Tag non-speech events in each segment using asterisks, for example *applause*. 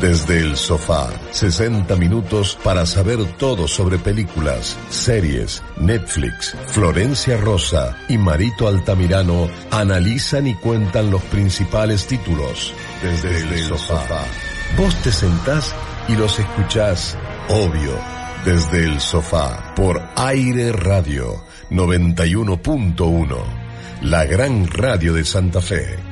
Desde el sofá, 60 minutos para saber todo sobre películas, series, Netflix. Florencia Rosa y Marito Altamirano analizan y cuentan los principales títulos. Desde, el, sofá. Vos te sentás y los escuchás, obvio, desde el sofá, por Aire Radio 91.1, la gran radio de Santa Fe.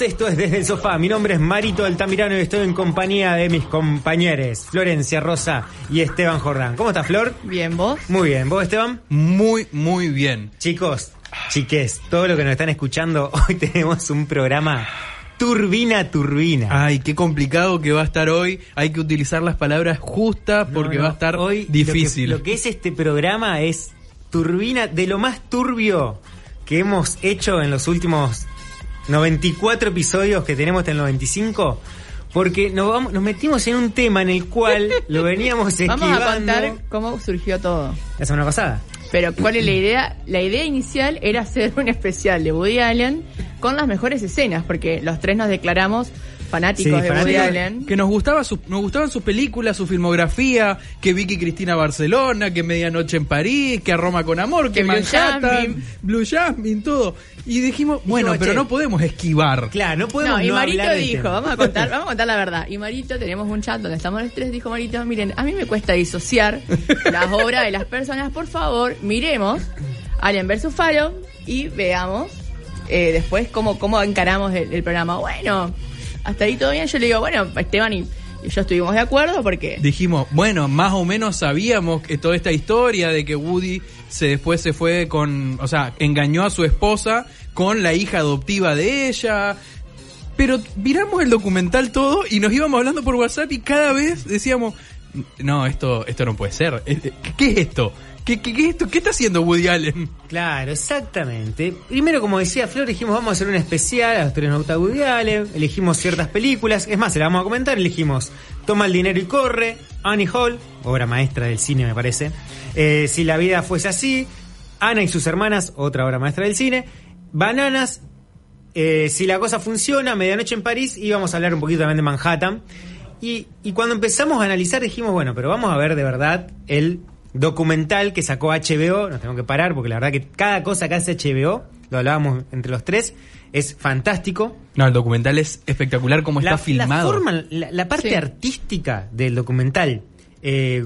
Esto es Desde el Sofá. Mi nombre es Marito Altamirano y estoy en compañía de mis compañeros Florencia Rosa y Esteban Jordán. ¿Cómo estás, Flor? Bien, ¿vos? Muy bien. ¿Vos, Esteban? Muy, muy bien. Chicos, chiques, todo lo que nos están escuchando, *laughs* hoy tenemos un programa Turbina, turbina. Ay, qué complicado que va a estar hoy. Hay que utilizar las palabras justas porque va a estar hoy difícil. Lo que, es este programa es turbina de lo más turbio que hemos hecho en los últimos 94 episodios que tenemos hasta el 95, porque nos, vamos, nos metimos en un tema en el cual lo veníamos esquivando. *laughs* Vamos a contar cómo surgió todo. La semana pasada. Pero ¿cuál es la idea? La idea inicial era *laughs* hacer un especial de Woody Allen con las mejores escenas, porque los tres nos declaramos fanáticos de Woody Allen. Que nos, gustaba nos gustaban sus películas, su filmografía, que Vicky Cristina Barcelona, que Medianoche en París, que A Roma con Amor, que, Manhattan, Blue Jasmine, todo. Y dijimos, bueno, pero no podemos esquivar. Claro, no podemos no, y Marito dijo, vamos a contar, *laughs* vamos a contar la verdad. Y Marito, tenemos un chat donde estamos los tres, dijo Marito, miren, a mí me cuesta disociar las obras de las personas, por favor, miremos Alien vs. Faro y veamos eh, después cómo, cómo encaramos el programa. Bueno, hasta ahí todo bien. Yo le digo, bueno, Esteban y, yo estuvimos de acuerdo porque... Dijimos, bueno, más o menos sabíamos que toda esta historia de que Woody se después se fue con, o sea, engañó a su esposa con la hija adoptiva de ella. Pero miramos el documental todo y nos íbamos hablando por WhatsApp y cada vez decíamos, no, esto, esto no puede ser. ¿Qué es esto? ¿Qué, esto? ¿Qué está haciendo Woody Allen? Claro, exactamente. Primero, como decía Flor, dijimos vamos a hacer un especial a de Woody Allen, elegimos ciertas películas, es más, se la vamos a comentar, elegimos Toma el dinero y corre, Annie Hall, obra maestra del cine me parece, eh, Si la vida fuese así, Ana y sus hermanas, otra obra maestra del cine, Bananas, eh, Si la cosa funciona, Medianoche en París, y vamos a hablar un poquito también de Manhattan. Y, y cuando empezamos a analizar dijimos, bueno, pero vamos a ver de verdad el documental que sacó HBO, nos tengo que parar porque la verdad que cada cosa que hace HBO, lo hablábamos entre los tres, es fantástico. No, el documental es espectacular como está filmado. La, forma, la, parte artística del documental eh,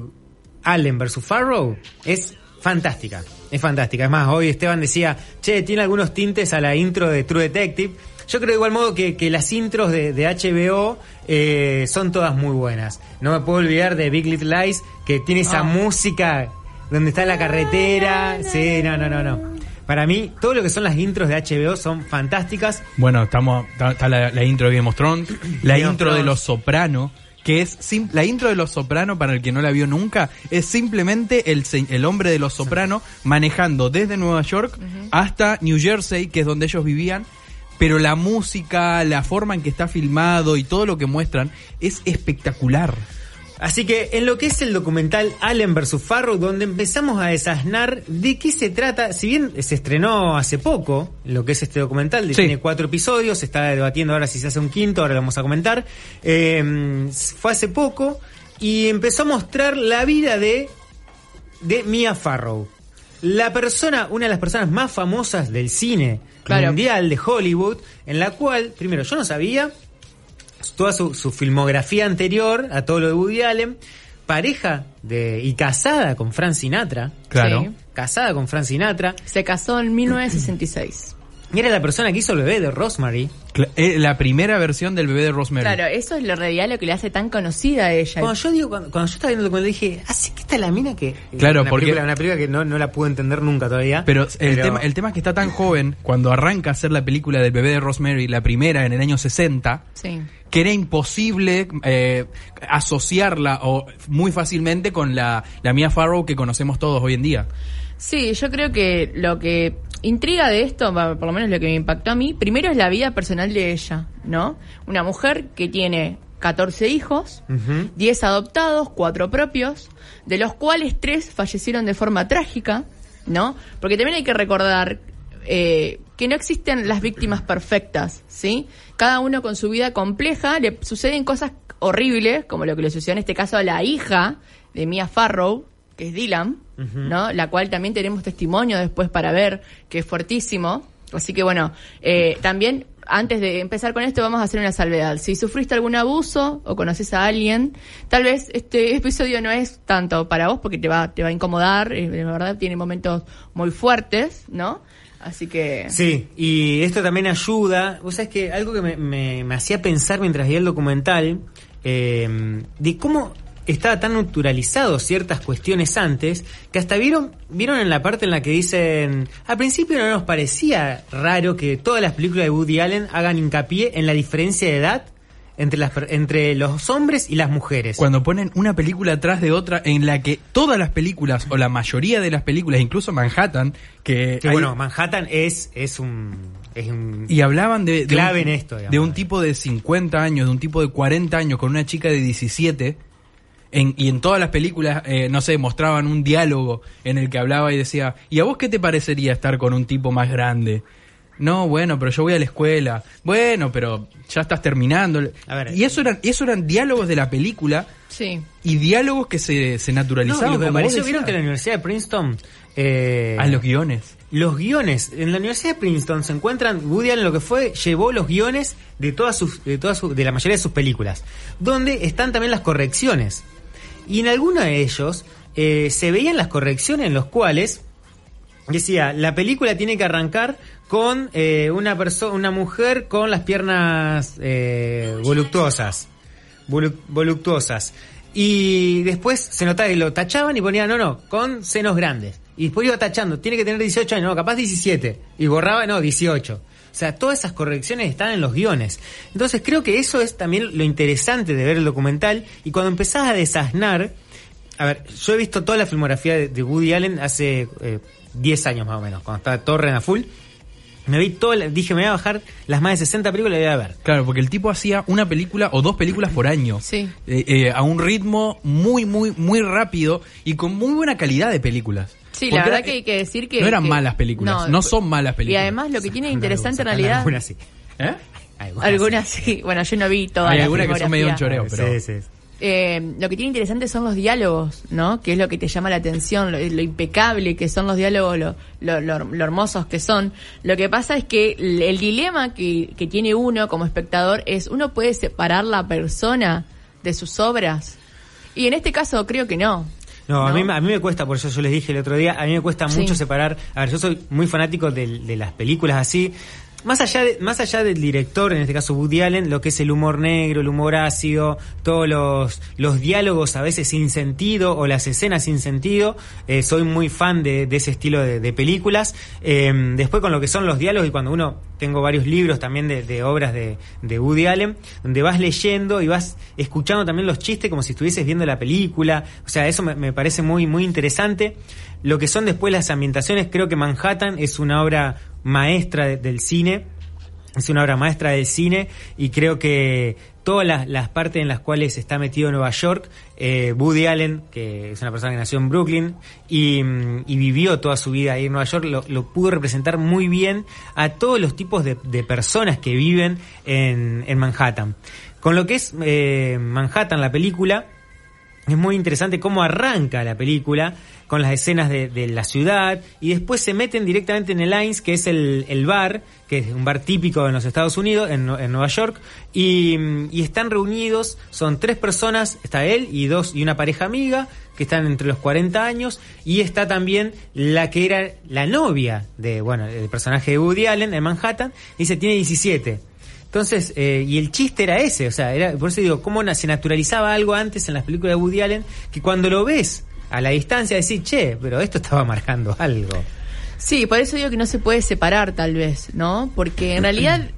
Allen vs. Farrow es fantástica. Es fantástica. Es más, hoy Esteban decía, che, tiene algunos tintes a la intro de True Detective. Yo creo de igual modo que, las intros de, HBO eh, son todas muy buenas. No me puedo olvidar de Big Little Lies, que tiene esa ah. música donde está la carretera. Sí, no, no, no, no. Para mí, todo lo que son las intros de HBO son fantásticas. Bueno, estamos está la, intro de Game of Thrones, *clears throat* la intro de Los Soprano, que es la intro de Los Soprano, para el que no la vio nunca, es simplemente el, el hombre de Los Soprano manejando desde Nueva York hasta New Jersey, que es donde ellos vivían, pero la música, la forma en que está filmado y todo lo que muestran es espectacular. Así que en lo que es el documental Allen vs. Farrow, donde empezamos a desasnar de qué se trata, si bien se estrenó hace poco, lo que es este documental, Sí. tiene cuatro episodios, se está debatiendo ahora si se hace un quinto, ahora lo vamos a comentar, eh, fue hace poco y empezó a mostrar la vida de, de Mia Farrow. La persona, una de las personas más famosas del cine Claro. mundial de Hollywood, en la cual, primero, yo no sabía, toda su, su filmografía anterior a todo lo de Woody Allen, pareja de y casada con Frank Sinatra, Claro. Sí. casada con Frank Sinatra, Se casó en 1966. Y era la persona que hizo el bebé de Rosemary. Eh, La primera versión del bebé de Rosemary. Claro, eso es lo realidad lo que le hace tan conocida a ella. Cuando yo digo, cuando, cuando yo estaba viendo el documental dije, así que está la mina que Claro, una porque- película, una película que no, no la pude entender nunca todavía. Pero el, Tema, el tema es que está tan joven, cuando arranca a hacer la película del bebé de Rosemary, la primera en el año 60, Sí. que era imposible eh, asociarla o muy fácilmente con la, la Mia Farrow que conocemos todos hoy en día. Sí, yo creo que lo que intriga de esto, va, por lo menos lo que me impactó a mí, primero es la vida personal de ella, ¿no? Una mujer que tiene 14 hijos, Ujú. 10 adoptados, 4 propios, de los cuales 3 fallecieron de forma trágica, ¿no? Porque también hay que recordar eh, que no existen las víctimas perfectas, ¿sí? Cada uno con su vida compleja, le suceden cosas horribles, como lo que le sucedió en este caso a la hija de Mia Farrow, que es Dylan, ¿no? La cual también tenemos testimonio después para ver, que es fuertísimo. Así que bueno, eh, también antes de empezar con esto vamos a hacer una salvedad. Si sufriste algún abuso o conoces a alguien, tal vez este episodio no es tanto para vos porque te va, te va a incomodar, eh, de verdad tiene momentos muy fuertes, ¿no? Así que... Sí, y esto también ayuda. Vos sabés que algo que me, me- me hacía pensar mientras veía el documental, eh, de cómo estaba tan naturalizado ciertas cuestiones antes, que hasta vieron, vieron en la parte en la que dicen, al principio no nos parecía raro que todas las películas de Woody Allen hagan hincapié en la diferencia de edad entre, las, entre los hombres y las mujeres. Cuando ponen una película atrás de otra en la que todas las películas, o la mayoría de las películas, incluso Manhattan, que... que hay- bueno, Manhattan es, es un... Es un y hablaban de, de Clave un, en esto, digamos. de un tipo de 50 años, de un tipo de 40 años con una chica de 17. En, y en todas las películas, eh, no sé, mostraban un diálogo en el que hablaba y decía, ¿y a vos qué te parecería estar con un tipo más grande? No, bueno, pero yo voy a la escuela. Bueno, pero ya estás terminando. A ver, y eso eran, eso eran diálogos de la película Sí. y diálogos que se, se No, y naturalizaban. lo que me pareció, vieron que en la. Universidad de Princeton... Eh, Ah, los guiones. los guiones. En la Universidad de Princeton se encuentran, Woody Allen lo que fue, llevó los guiones de todas sus, de todas sus- de la mayoría de sus películas, donde están también las correcciones. Y en alguno de ellos eh, se veían las correcciones en los cuales decía, la película tiene que arrancar con eh, una una mujer con las piernas eh, voluptuosas, volu- voluptuosas. Y después se notaba que lo tachaban y ponían, no, no, con senos grandes. Y después iba tachando, tiene que tener 18 años, no, capaz 17. Y borraba, no, 18. O sea, todas esas correcciones están en los guiones. Entonces creo que eso es también lo interesante de ver el documental. Y cuando empezás a desasnar, a ver, yo he visto toda la filmografía de, de Woody Allen hace eh, 10 años más o menos, cuando estaba Torre a full. Me vi toda, la- dije, me voy a bajar las más de 60 películas y voy a ver. Claro, porque el tipo hacía una película o dos películas por año. Sí. Eh, eh, a un ritmo muy, muy, muy rápido y con muy buena calidad de películas. Sí, Porque la verdad era- que hay que decir que... No eran que- malas películas, no, son malas Y películas. además lo que tiene interesante en realidad... Algunas sí. ¿Eh? Algunas, Algunas sí. Bueno, yo no vi todas Hay algunas que son medio un choreo, pero... Sí, sí, sí. Eh, lo que tiene interesante son los diálogos, ¿no? Que es lo que te llama la atención, lo, lo impecable que son los diálogos, lo, lo- lo- lo hermosos que son. Lo que pasa es que el, el dilema que, que tiene uno como espectador es, uno puede separar la persona de sus obras. Y en este caso creo que no. No, A, ¿no? mí, a mí me cuesta, por eso yo les dije el otro día, a mí me cuesta Sí. mucho separar. A ver, yo soy muy fanático del- de, las películas así. Más allá, de- más allá del director, en este caso Woody Allen, lo que es el humor negro, el humor ácido, todos los, los diálogos a veces sin sentido o las escenas sin sentido, eh, soy muy fan de, ese estilo de, películas. Eh, después con lo que son los diálogos y cuando uno, tengo varios libros también de, de obras de, de Woody Allen, donde vas leyendo y vas escuchando también los chistes como si estuvieses viendo la película. O sea, eso me, me parece muy, muy interesante. Lo que son después las ambientaciones, creo que Manhattan es una obra maestra de- del cine. Es una obra maestra del cine y creo que todas las, las partes en las cuales está metido Nueva York, eh, Woody Allen, que es una persona que nació en Brooklyn y, mm, vivió toda su vida ahí en Nueva York, lo, pudo representar muy bien a todos los tipos de, de personas que viven en, en Manhattan. Con lo que es eh, Manhattan, la película, es muy interesante cómo arranca la película con las escenas de, la ciudad y después se meten directamente en el Lines, que es el, el bar, que es un bar típico en los Estados Unidos, en, en Nueva York, y, y están reunidos, son tres personas, está él y dos y una pareja amiga que están entre los 40 años y está también la que era la novia de, bueno, el personaje de Woody Allen en Manhattan, dice tiene 17. Entonces, eh, y el chiste era ese, o sea, era, por eso digo, cómo se naturalizaba algo antes en las películas de Woody Allen, que cuando lo ves a la distancia decís, che, pero esto estaba marcando algo. Sí, por eso digo que no se puede separar tal vez, ¿no? Porque en realidad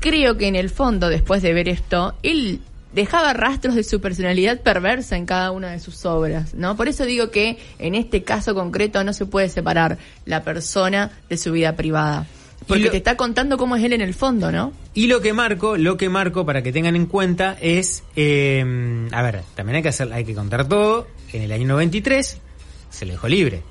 creo que en el fondo, después de ver esto, él dejaba rastros de su personalidad perversa en cada una de sus obras, ¿no? Por eso digo que en este caso concreto no se puede separar la persona de su vida privada. Porque lo- te está contando cómo es él en el fondo, ¿no? Y lo que marco, lo que marco para que tengan en cuenta es, eh, a ver, también hay que hacer, hay que contar todo. En el año 93 se lo dejó libre.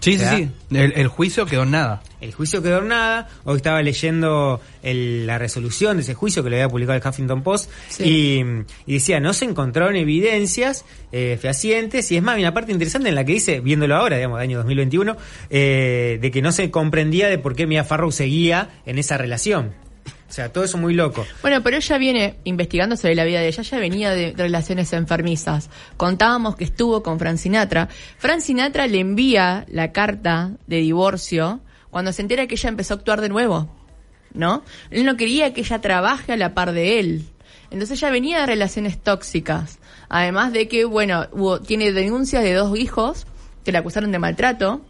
Sí, sí, ¿Verdad? sí. El, el juicio quedó en nada. El juicio quedó en nada. Hoy estaba leyendo el- la resolución de ese juicio que lo había publicado el Huffington Post Sí. y, y decía, no se encontraron evidencias eh, fehacientes y es más, hay una parte interesante en la que dice, viéndolo ahora, digamos, año 2021, eh, de que no se comprendía de por qué Mia Farrow seguía en esa relación. O sea, todo eso muy loco. Bueno, pero ella viene investigando sobre la vida de ella, ella venía de, relaciones enfermizas. Contábamos que estuvo con Fran Sinatra. Fran Sinatra le envía la carta de divorcio cuando se entera que ella empezó a actuar de nuevo, ¿no? Él no quería que ella trabaje a la par de él. Entonces ella venía de relaciones tóxicas. Además de que, bueno, hubo, tiene denuncias de dos hijos que la acusaron de maltrato.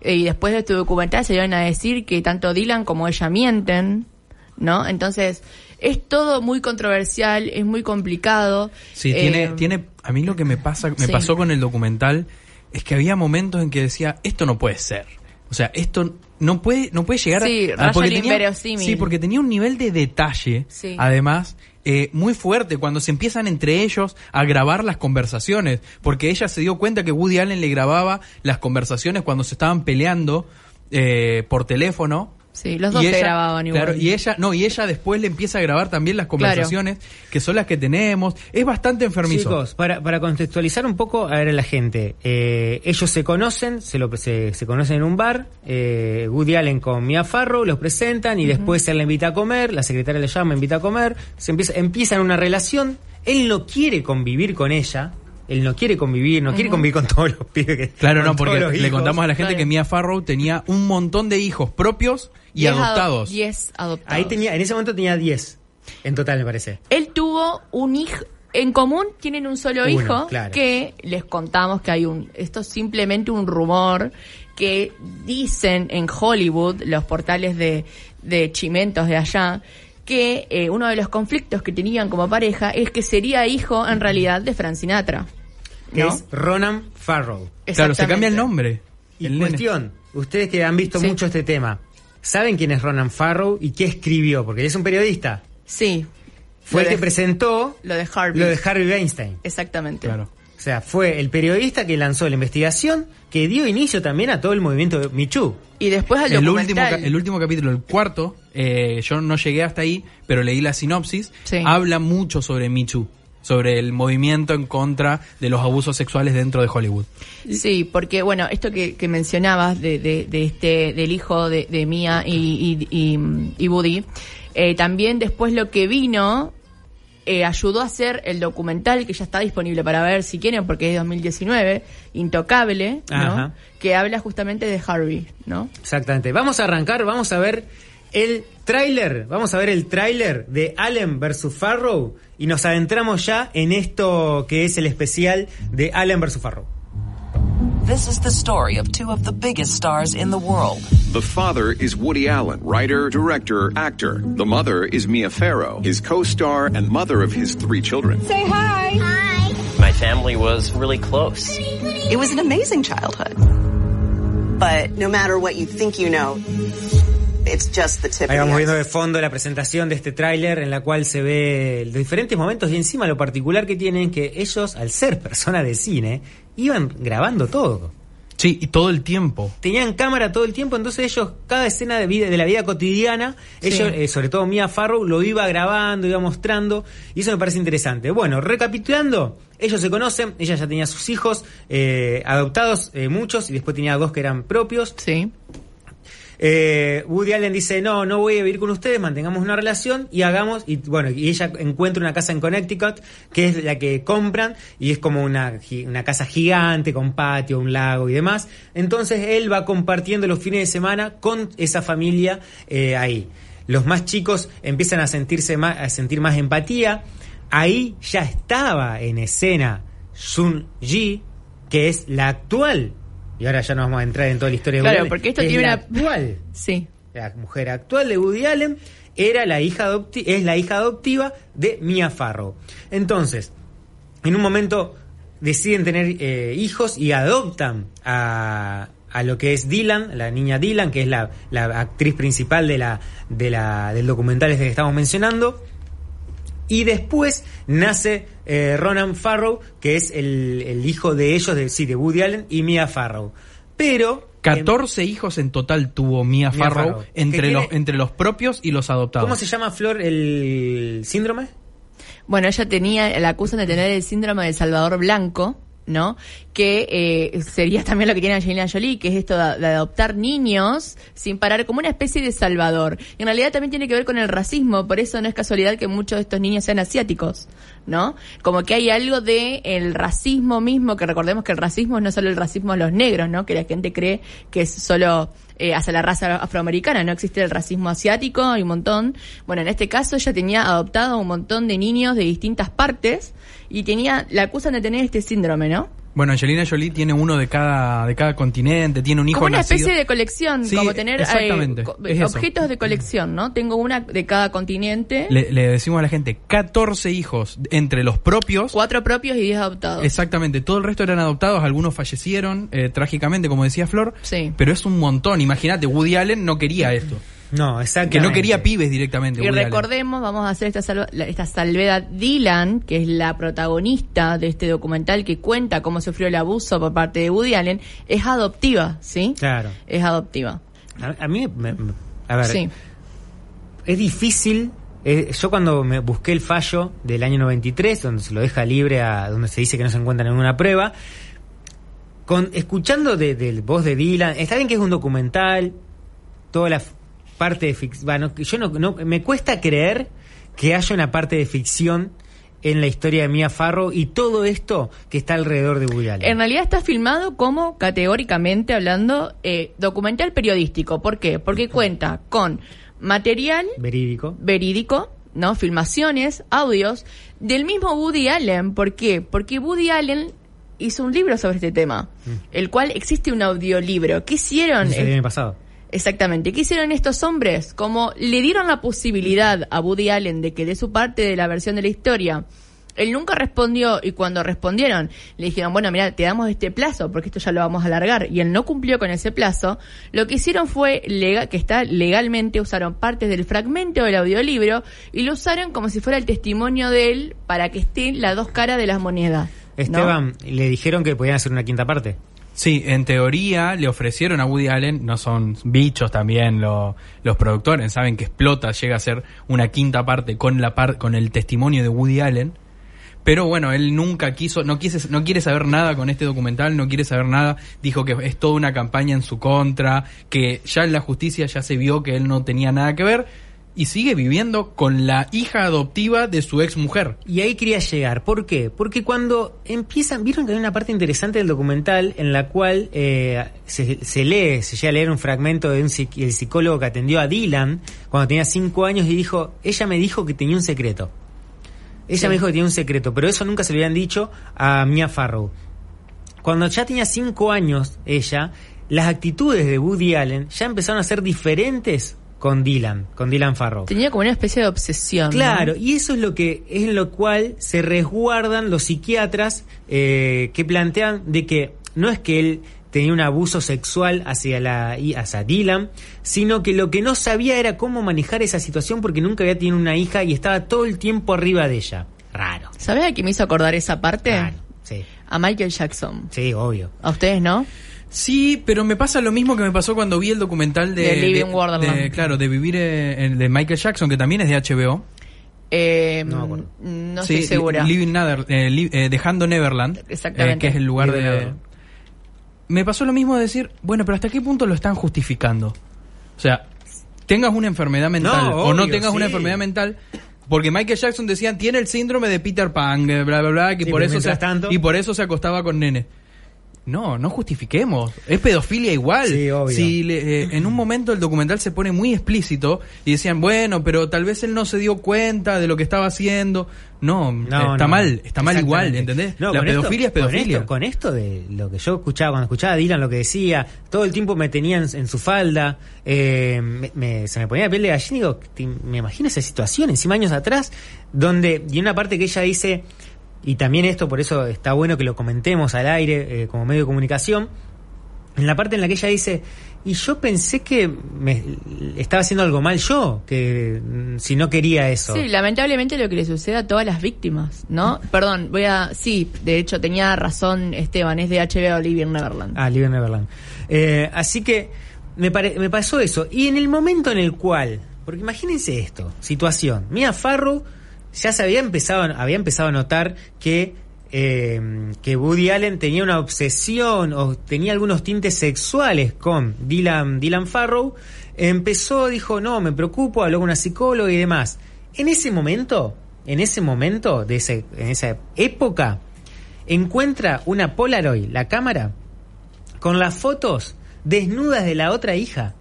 eh, Y después de este documental se iban a decir que tanto Dylan como ella mienten. ¿No? Entonces, es todo muy controversial, es muy complicado. Sí, Eh, tiene, tiene, a mí lo que me pasa, me sí. pasó con el documental es que había momentos en que decía, esto no puede ser. O sea, esto no puede, no puede llegar Sí, a, porque tenía, sí, porque tenía un nivel de detalle, Sí. además, eh, muy fuerte cuando se empiezan entre ellos a grabar las conversaciones, porque ella se dio cuenta que Woody Allen le grababa las conversaciones cuando se estaban peleando eh, por teléfono. Sí, los dos Y se ella- grababan igual. Claro, y ella, no, y ella después le empieza a grabar también las conversaciones, que son las que tenemos. Es bastante enfermizo. Chicos, para, para contextualizar un poco a ver a la gente, eh, ellos se conocen, se, lo, se, se conocen en un bar, eh, Woody Allen con Mia Farrow, los presentan y después él la invita a comer, la secretaria le llama, invita a comer, se empieza, empiezan una relación, él no quiere convivir con ella, él no quiere convivir, no quiere convivir con todos los *laughs* pibes que Claro, con no, porque todos los le hijos. contamos a la gente Claro. que Mia Farrow tenía un montón de hijos propios y Diez ado- adoptados. diez adoptados. Ahí tenía, en ese momento tenía 10, en total me parece. Él tuvo un hijo. En común tienen un solo Uno, hijo claro. que les contamos que hay un. Esto es simplemente un rumor que dicen en Hollywood, los portales de, de chimentos de allá, que eh, uno de los conflictos que tenían como pareja es que sería hijo en realidad de Frank Sinatra. Que ¿no? es Ronan Farrow. Claro, se cambia el nombre. Y El nene. cuestión, ustedes que han visto Sí. mucho este tema, ¿saben quién es Ronan Farrow y qué escribió? Porque él es un periodista. Sí. Fue Lo el que presentó Lo de Harvey. lo de Harvey Weinstein. Exactamente. Claro. O sea, fue el periodista que lanzó la investigación que dio inicio también a todo el movimiento de Michu. Y después al El último, documental. el último capítulo, el cuarto, eh, yo no llegué hasta ahí, pero leí la sinopsis, Sí. habla mucho sobre Michu, sobre el movimiento en contra de los abusos sexuales dentro de Hollywood. Sí, porque bueno, esto que, que mencionabas de, de, de este del hijo de, de Mia y, y, y, y Woody, eh, también después lo que vino eh, ayudó a hacer el documental que ya está disponible para ver si quieren porque es de 2019, Intocable, ¿no? Que habla justamente de Harvey, ¿no? Exactamente. Vamos a arrancar, vamos a ver el tráiler, vamos a ver el tráiler de Allen vs. Farrow y nos adentramos ya en esto que es el especial de Allen vs. Farrow. This is the story of two of the biggest stars in the world. The father is Woody Allen, writer, director, actor. The mother is Mia Farrow, his co-star and mother of his three children. Say hi. Hi. My family was really close. It was an amazing childhood. But no matter what you think you know, it's just the tip Ahí of vamos viendo de fondo la presentación de este tráiler en la cual se ve los diferentes momentos y encima lo particular que tienen que ellos, al ser personas de cine, iban grabando todo. Sí, y todo el tiempo. Tenían cámara todo el tiempo, entonces ellos, cada escena de, vida, de la vida cotidiana, ellos, eh, sobre todo Mia Farrow, lo iba grabando, iba mostrando, y eso me parece interesante. Bueno, recapitulando, ellos se conocen, ella ya tenía sus hijos, eh, adoptados eh, muchos, y después tenía dos que eran propios. Sí. Eh, Woody Allen dice, no, no voy a vivir con ustedes, mantengamos una relación y hagamos, y bueno, y ella encuentra una casa en Connecticut, que es la que compran, y es como una, una casa gigante, con patio, un lago y demás. Entonces él va compartiendo los fines de semana con esa familia eh, ahí. Los más chicos empiezan a sentirse más, a sentir más empatía. Ahí ya estaba en escena Sun Ji, que es la actual. Y ahora ya no vamos a entrar en toda la historia de Claro, Woody Allen, porque esto es tiene la una- actual Sí. la mujer actual de Woody Allen era la hija adopti- es la hija adoptiva de Mia Farrow. Entonces, en un momento deciden tener eh, hijos y adoptan a, a lo que es Dylan, la niña Dylan, que es la, la actriz principal de la, de la, del documental este que estamos mencionando. Y después nace eh, Ronan Farrow, que es el, el hijo de ellos, de, sí, de Woody Allen y Mia Farrow. Pero... 14 hijos en total tuvo Mia, Mia Farrow, Farrow. entre los entre los propios y los adoptados. ¿Cómo se llama, Flor, el síndrome? Bueno, ella tenía, la acusan de tener el síndrome del Salvador Blanco, ¿no? Que eh, sería también lo que tiene Angelina Jolie, que es esto de, de adoptar niños sin parar, como una especie de salvador. Y en realidad también tiene que ver con el racismo, por eso no es casualidad que muchos de estos niños sean asiáticos, ¿no? Como que hay algo de el racismo mismo, que recordemos que el racismo no es solo el racismo a los negros, ¿no? Que la gente cree que es solo eh, hacia la raza afroamericana, no existe el racismo asiático, hay un montón. Bueno, en este caso ella tenía adoptado un montón de niños de distintas partes y tenía, la acusan de tener este síndrome, ¿no? Bueno, Angelina Jolie tiene uno de cada de cada continente, tiene un hijo Como una nacido. especie de colección, Sí, como tener eh, exactamente, co- es eso. objetos de colección, ¿no? Tengo una de cada continente, Le, le decimos a la gente 14 hijos entre los propios. cuatro propios y diez adoptados. Exactamente, todo el resto eran adoptados, algunos fallecieron eh, trágicamente, como decía Flor. Sí. Pero es un montón. Imagínate, Woody Allen no quería esto. No, Que exactamente. no quería pibes directamente. Y Woody Allen. recordemos, vamos a hacer esta, salva- la- esta salvedad, Dylan, que es la protagonista de este documental que cuenta cómo sufrió el abuso por parte de Woody Allen, es adoptiva, ¿sí? Claro. Es adoptiva. A, a mí, me- me- a ver, Sí. es difícil. eh, yo cuando me busqué el fallo del año 93, donde se lo deja libre, a donde se dice que no se encuentra ninguna prueba, con escuchando de, del voz de Dylan, está bien que es un documental, toda la parte de ficción, bueno, que yo no, no- me cuesta creer que haya una parte de ficción en la historia de Mia Farrow y todo esto que está alrededor de Woody Allen. En realidad está filmado como, categóricamente hablando, eh, documental periodístico. ¿Por qué? Porque cuenta con material Verídico. verídico, ¿no? Filmaciones, audios del mismo Woody Allen. ¿Por qué? Porque Woody Allen hizo un libro sobre este tema, el cual existe un audiolibro. ¿Qué hicieron? Eso el año pasado. Exactamente. ¿Qué hicieron estos hombres? Como le dieron la posibilidad a Woody Allen de que dé su parte de la versión de la historia. Él nunca respondió y cuando respondieron le dijeron, bueno, mira, te damos este plazo porque esto ya lo vamos a alargar. Y él no cumplió con ese plazo. Lo que hicieron fue, que está legalmente, usaron partes del fragmento del audiolibro y lo usaron como si fuera el testimonio de él para que estén las dos caras de las monedas. Esteban, le dijeron que podían hacer una quinta parte. Sí, en teoría le ofrecieron a Woody Allen, no son bichos también lo- los productores, saben que explota, llega a ser una quinta parte con la par- con el testimonio de Woody Allen. Pero bueno, él nunca quiso, no quiere, no quiere saber nada con este documental, no quiere saber nada. Dijo que es toda una campaña en su contra, que ya en la justicia ya se vio que él no tenía nada que ver y sigue viviendo con la hija adoptiva de su ex mujer. Y ahí quería llegar. ¿Por qué? Porque cuando empiezan, vieron que hay una parte interesante del documental en la cual eh, se, se lee, se llega a leer un fragmento de un el psicólogo que atendió a Dylan cuando tenía cinco años y dijo, ella me dijo que tenía un secreto. Ella Sí. me dijo que tenía un secreto, pero eso nunca se lo habían dicho a Mia Farrow. Cuando ya tenía cinco años ella, las actitudes de Woody Allen ya empezaron a ser diferentes con Dylan, con Dylan Farrow. Tenía como una especie de obsesión. ¿no? Claro, y eso es lo que es en lo cual se resguardan los psiquiatras eh, que plantean de que no es que él tenía un abuso sexual hacia, la, hacia Dylan, sino que lo que no sabía era cómo manejar esa situación porque nunca había tenido una hija y estaba todo el tiempo arriba de ella. Raro. ¿Sabes a qué me hizo acordar esa parte? Raro. Sí, A Michael Jackson. sí, obvio. ¿A ustedes no? Sí, pero me pasa lo mismo que me pasó cuando vi el documental de, De Living Wonderland. de- claro, de vivir eh, en- de Michael Jackson, que también es de HBO. Eh, No me no. Sí, estoy segura. Living Nether- eh, li- eh, dejando Neverland, Exactamente. eh, que es el lugar Living de. Me pasó lo mismo de decir, bueno, pero ¿hasta qué punto lo están justificando? O sea, tengas una enfermedad mental No, o no tengas una enfermedad mental, porque Michael Jackson decían tiene el síndrome de Peter Pan, bla bla bla, que Sí, por eso se, tanto- y por eso se acostaba con nene. No, no justifiquemos. Es pedofilia igual. Sí, obvio. Si le- eh, en un momento el documental se pone muy explícito y decían, bueno, pero tal vez él no se dio cuenta de lo que estaba haciendo. No, No, está no. mal, está mal igual. ¿entendés? No, La pedofilia esto- es pedofilia. Con esto, con esto de lo que yo escuchaba, cuando escuchaba a Dylan lo que decía, todo el tiempo me tenía en, en su falda, eh, me- me- se me ponía la piel de gallina y digo, te- me imagino esa situación, encima años atrás, donde, y una parte que ella dice, y también esto, por eso está bueno que lo comentemos al aire eh, como medio de comunicación, en la parte en la que ella dice, y yo pensé que me estaba haciendo algo mal yo, que mm, si no quería eso. Sí, lamentablemente lo que le sucede a todas las víctimas, ¿no? Perdón, voy a... Sí, de hecho tenía razón Esteban, es de HBO Living Neverland. Ah, Living Neverland. Eh, así que me, pare- me pasó eso. Y en el momento en el cual, porque imagínense esto, situación, Mia Farrow ya se había empezado, había empezado a notar que, eh, que Woody Allen tenía una obsesión o tenía algunos tintes sexuales con Dylan, Dylan Farrow. Empezó, dijo, no, me preocupo, habló con una psicóloga y demás. En ese momento, en ese momento, de ese, en esa época, encuentra una Polaroid, la cámara, con las fotos desnudas de la otra hija,